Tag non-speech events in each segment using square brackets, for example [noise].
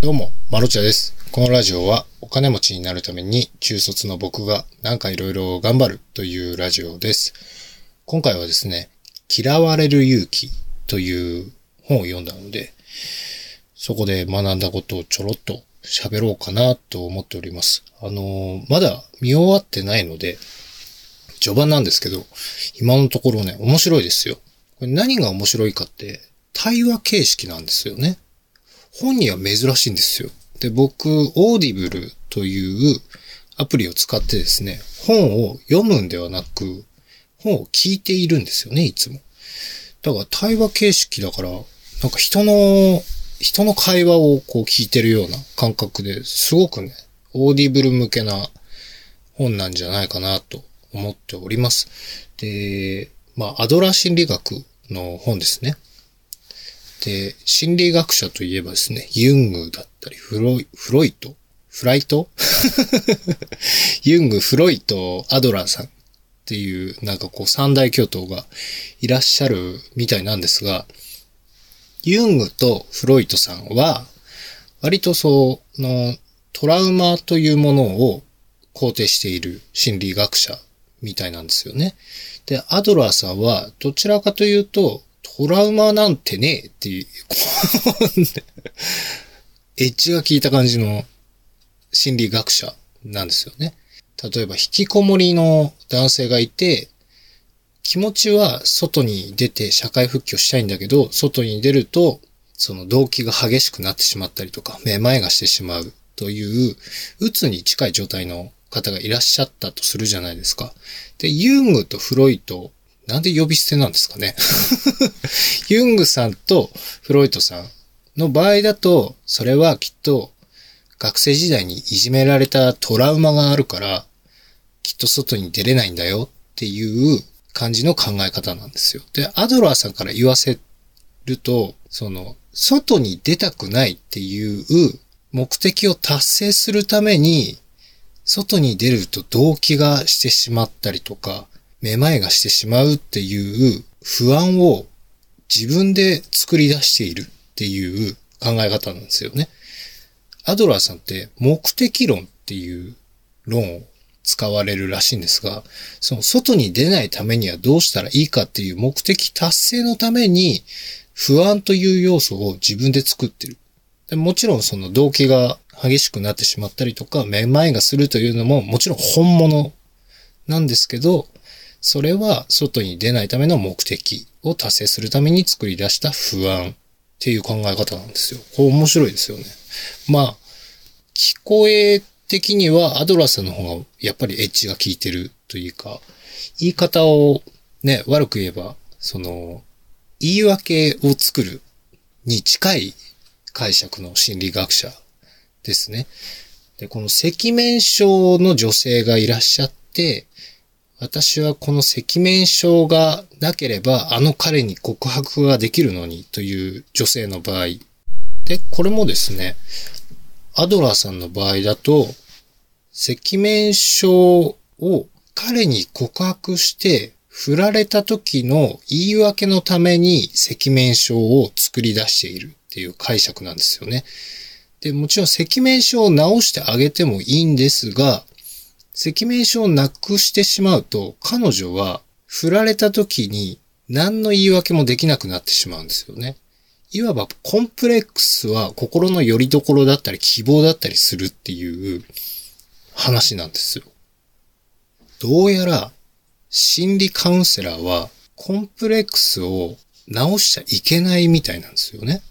どうも、マロチャです。このラジオはお金持ちになるために中卒の僕がなんかいろいろ頑張るというラジオです。今回はですね、嫌われる勇気という本を読んだので、そこで学んだことをちょろっと喋ろうかなと思っております。あのーまだ見終わってないので、序盤なんですけど、今のところね、面白いですよ。これ何が面白いかって、対話形式なんですよね。本には珍しいんですよ。で、僕、 Audible というアプリを使ってですね、本を読むんではなく、本を聞いているんですよね、いつも。だから対話形式だから、なんか人の、人の会話をこう聞いてるような感覚ですごくね、 Audible 向けな本なんじゃないかなと思っております。で、まあ、アドラー心理学の本ですね。で、心理学者といえばですね、ユングだったり、フロイ、フロイト？フライト？[laughs] ユング、フロイト、アドラーさんっていう、なんかこう三大巨頭がいらっしゃるみたいなんですが、ユングとフロイトさんは、割とその、トラウマというものを肯定している心理学者みたいなんですよね。で、アドラーさんは、どちらかというと、トラウマなんてねえっていう、[laughs] エッジが効いた感じの心理学者なんですよね。例えば、引きこもりの男性がいて、気持ちは外に出て社会復帰をしたいんだけど、外に出ると、その動機が激しくなってしまったりとか、めまいがしてしまうという、うつに近い状態の方がいらっしゃったとするじゃないですか。で、ユングとフロイト、なんで呼び捨てなんですかね。[laughs] ユングさんとフロイトさんの場合だと、それはきっと学生時代にいじめられたトラウマがあるから、きっと外に出れないんだよっていう感じの考え方なんですよ。で、アドラーさんから言わせると、その、外に出たくないっていう目的を達成するために、外に出ると動機がしてしまったりとか、めまいがしてしまうっていう不安を自分で作り出しているっていう考え方なんですよね。アドラーさんって目的論っていう論を使われるらしいんですが、その外に出ないためにはどうしたらいいかっていう目的達成のために不安という要素を自分で作ってる。でもちろんその動機が激しくなってしまったりとか、めまいがするというのももちろん本物なんですけど、それは外に出ないための目的を達成するために作り出した不安っていう考え方なんですよ。これ面白いですよね。まあ、聞こえ的にはアドラーさんの方がやっぱりエッジが効いてるというか、言い方をね、悪く言えば、その、言い訳を作るに近い解釈の心理学者ですね。で、この赤面症の女性がいらっしゃって、私はこの赤面症がなければあの彼に告白ができるのにという女性の場合。で、これもですね、アドラーさんの場合だと、赤面症を彼に告白して振られた時の言い訳のために赤面症を作り出しているっていう解釈なんですよね。で、もちろん赤面症を治してあげてもいいんですが、赤面症をなくしてしまうと、彼女は振られた時に何の言い訳もできなくなってしまうんですよね。いわばコンプレックスは心の拠り所だったり希望だったりするっていう話なんですよ。どうやら心理カウンセラーはコンプレックスを直しちゃいけないみたいなんですよね。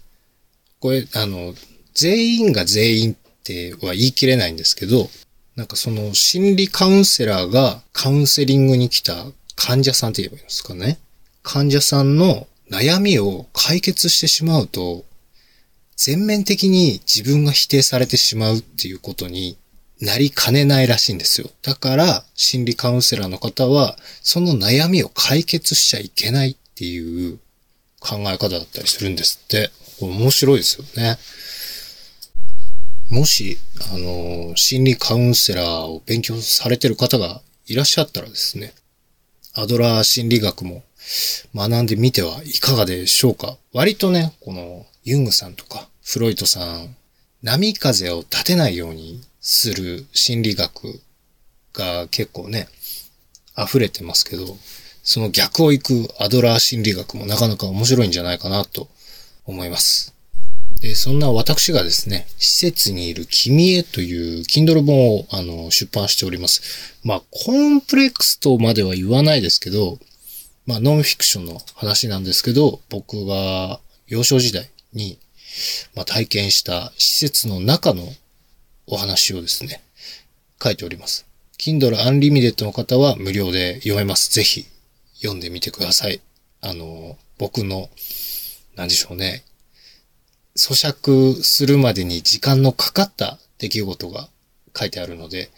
これ、あの、全員が全員っては言い切れないんですけど、なんかその心理カウンセラーがカウンセリングに来た患者さんって言えばいいんですかね。患者さんの悩みを解決してしまうと、全面的に自分が否定されてしまうっていうことになりかねないらしいんですよ。だから、心理カウンセラーの方は、その悩みを解決しちゃいけないっていう考え方だったりするんですって。面白いですよね。もし、あの、心理カウンセラーを勉強されてる方がいらっしゃったらですね、アドラー心理学も学んでみてはいかがでしょうか。割とね、このユングさんとかフロイトさん波風を立てないようにする心理学が結構ね、溢れてますけど、その逆を行くアドラー心理学もなかなか面白いんじゃないかなと思います。で、そんな私がですね、施設にいる君へという Kindle 本をあの出版しております。まあ、コンプレックスとまでは言わないですけど、まあ、ノンフィクションの話なんですけど、僕が幼少時代に、まあ、体験した施設の中のお話をですね、書いております。Kindle Unlimited の方は無料で読めます。ぜひ読んでみてください。あの、僕の、なんでしょうね。咀嚼するまでに時間のかかった出来事が書いてあるので、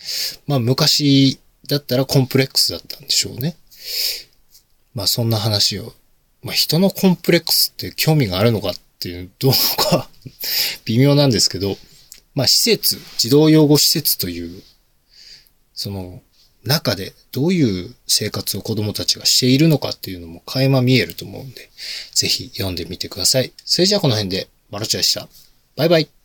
まあ昔だったらコンプレックスだったんでしょうね。まあそんな話を、まあ人のコンプレックスって興味があるのかっていう、どうか [laughs] 微妙なんですけど、まあ施設、児童養護施設という、その中でどういう生活を子供たちがしているのかっていうのも垣間見えると思うんで、ぜひ読んでみてください。それじゃあこの辺で、マルチでした。バイバイ。